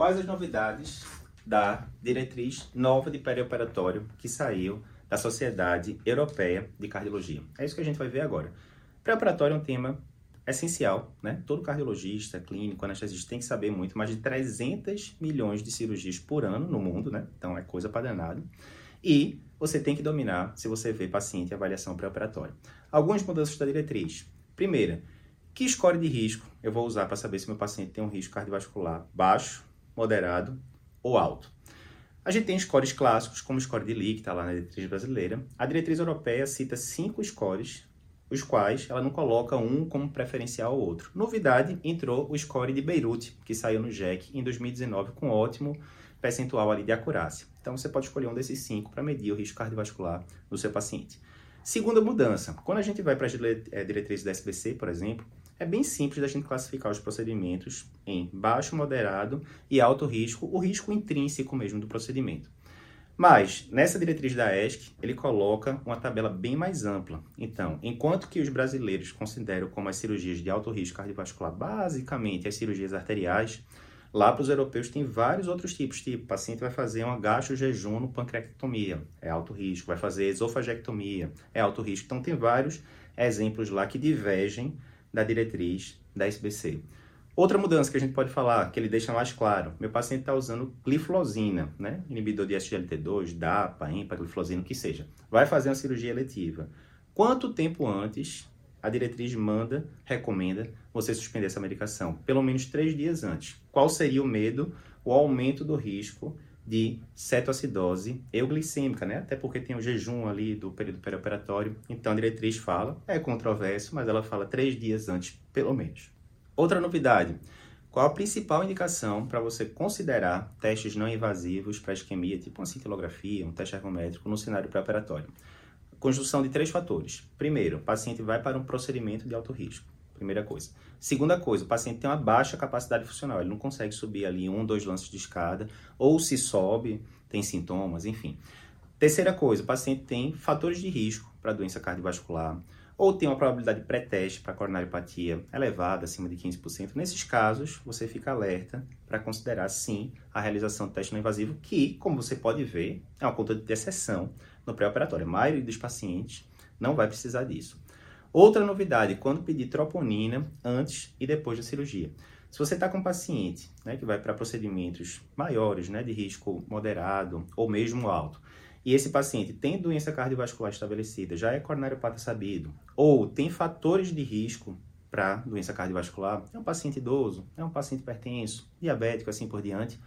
quais as novidades da diretriz nova de perioperatório que saiu da Sociedade Europeia de Cardiologia. É isso que a gente vai ver agora. Pré-operatório é um tema essencial, né? Todo cardiologista, clínico, anestesista tem que saber muito, mais de 300 milhões de cirurgias por ano no mundo, né? Então é coisa para danado. E você tem que dominar se você vê paciente em avaliação pré-operatória. Algumas mudanças da diretriz. Primeira, que score de risco eu vou usar para saber se meu paciente tem um risco cardiovascular baixo, moderado ou alto? A gente tem scores clássicos, como o score de Lee, que está lá na diretriz brasileira. A diretriz europeia cita cinco scores, os quais ela não coloca um como preferencial ao outro. Novidade, entrou o score de Beirute, que saiu no JEC em 2019 com ótimo percentual ali de acurácia. Então você pode escolher um desses cinco para medir o risco cardiovascular do seu paciente. Segunda mudança, quando a gente vai para as eh, diretrizes da SBC, por exemplo, é bem simples da gente classificar os procedimentos em baixo, moderado e alto risco, o risco intrínseco mesmo do procedimento. Mas, nessa diretriz da ESC, ele coloca uma tabela bem mais ampla. Então, enquanto que os brasileiros consideram como as cirurgias de alto risco cardiovascular basicamente as cirurgias arteriais, lá para os europeus tem vários outros tipos. Tipo, o paciente vai fazer um agacho jejum no pancreatectomia, é alto risco. Vai fazer esofagectomia, é alto risco. Então, tem vários exemplos lá que divergem da diretriz da SBC. Outra mudança que a gente pode falar, que ele deixa mais claro, meu paciente está usando gliflozina, né? inibidor de SGLT2, DAPA, EMPA, gliflozina, o que seja. Vai fazer uma cirurgia eletiva. Quanto tempo antes a diretriz manda, recomenda você suspender essa medicação? Pelo menos três dias antes. Qual seria o medo? O aumento do risco de cetoacidose euglicêmica, né? Até porque tem o jejum ali do período perioperatório. Então a diretriz fala, é controverso, mas ela fala três dias antes, pelo menos. Outra novidade. Qual a principal indicação para você considerar testes não invasivos para isquemia, tipo uma cintilografia, um teste ergométrico no cenário pré-operatório? Conjunção de três fatores. Primeiro, o paciente vai para um procedimento de alto risco. Primeira coisa. Segunda coisa, o paciente tem uma baixa capacidade funcional, ele não consegue subir ali um, dois lances de escada, ou se sobe, tem sintomas, enfim. Terceira coisa, o paciente tem fatores de risco para doença cardiovascular, ou tem uma probabilidade pré-teste para coronariopatia elevada, acima de 15%. Nesses casos, você fica alerta para considerar, sim, a realização do teste não invasivo, que, como você pode ver, é uma conta de exceção no pré-operatório. A maioria dos pacientes não vai precisar disso. Outra novidade, quando pedir troponina antes e depois da cirurgia. Se você está com um paciente né, que vai para procedimentos maiores, né, de risco moderado ou mesmo alto, e esse paciente tem doença cardiovascular estabelecida, já é coronariopata sabido, ou tem fatores de risco para doença cardiovascular, é um paciente idoso, é um paciente hipertenso, diabético, assim por diante,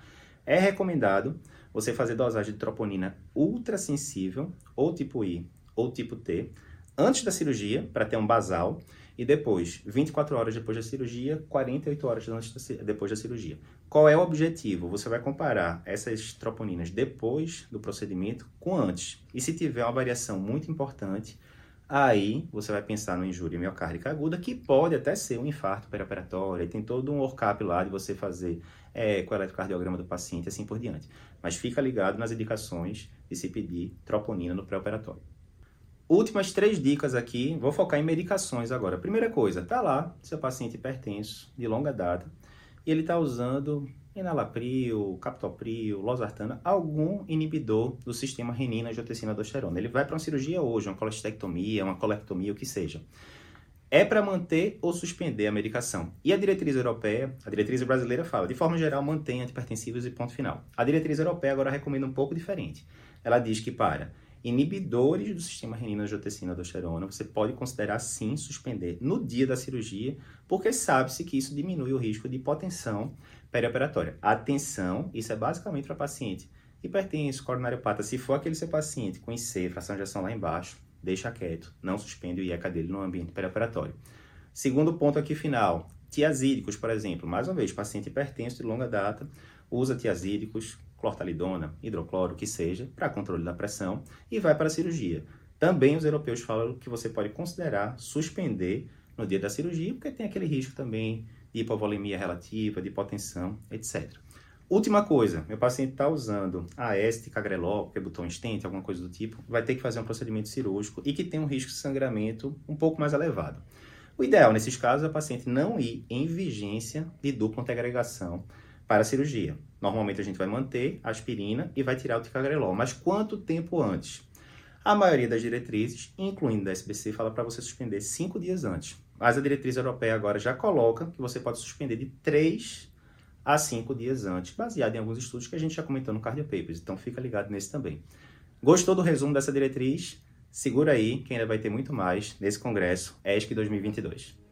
é recomendado você fazer dosagem de troponina ultrassensível, ou tipo I, ou tipo T, antes da cirurgia, para ter um basal, e depois, 24 horas depois da cirurgia, 48 horas da, depois da cirurgia. Qual é o objetivo? Você vai comparar essas troponinas depois do procedimento com antes. E se tiver uma variação muito importante, aí você vai pensar no injúria miocárdica aguda, que pode até ser um infarto perioperatório, tem todo um workup lá de você fazer é, com o eletrocardiograma do paciente, assim por diante. Mas fica ligado nas indicações de se pedir troponina no pré-operatório. Últimas três dicas aqui, vou focar em medicações agora. Primeira coisa, tá lá, seu paciente hipertenso, de longa data, e ele está usando enalapril, captopril, losartana, algum inibidor do sistema renina, angiotensina, aldosterona. Ele vai para uma cirurgia hoje, uma colestectomia, uma colectomia, o que seja. É para manter ou suspender a medicação. E a diretriz europeia, a diretriz brasileira fala, de forma geral, mantém antipertensivos e ponto final. A diretriz europeia agora recomenda um pouco diferente. Ela diz que para inibidores do sistema renina-angiotensina-aldosterona, você pode considerar sim suspender no dia da cirurgia, porque sabe-se que isso diminui o risco de hipotensão perioperatória. Atenção, isso é basicamente para paciente hipertenso, coronariopata. Se for aquele seu paciente com IC, fração de ação lá embaixo, deixa quieto, não suspende o IECA dele no ambiente perioperatório. Segundo ponto aqui final, tiazídicos, por exemplo. Mais uma vez, paciente hipertenso de longa data, usa tiazídicos, clortalidona, hidrocloro, que seja, para controle da pressão e vai para a cirurgia. Também os europeus falam que você pode considerar suspender no dia da cirurgia, porque tem aquele risco também de hipovolemia relativa, de hipotensão, etc. Última coisa, meu paciente está usando a este, cagrelol, que botão estente, alguma coisa do tipo, vai ter que fazer um procedimento cirúrgico e que tem um risco de sangramento um pouco mais elevado. O ideal nesses casos é o paciente não ir em vigência de dupla antiagregação para a cirurgia. Normalmente a gente vai manter a aspirina e vai tirar o ticagrelol. Mas quanto tempo antes? A maioria das diretrizes, incluindo da SBC, fala para você suspender cinco dias antes. Mas a diretriz europeia agora já coloca que você pode suspender de três a cinco dias antes, baseado em alguns estudos que a gente já comentou no Cardio Papers. Então fica ligado nesse também. Gostou do resumo dessa diretriz? Segura aí, que ainda vai ter muito mais nesse congresso ESC 2022.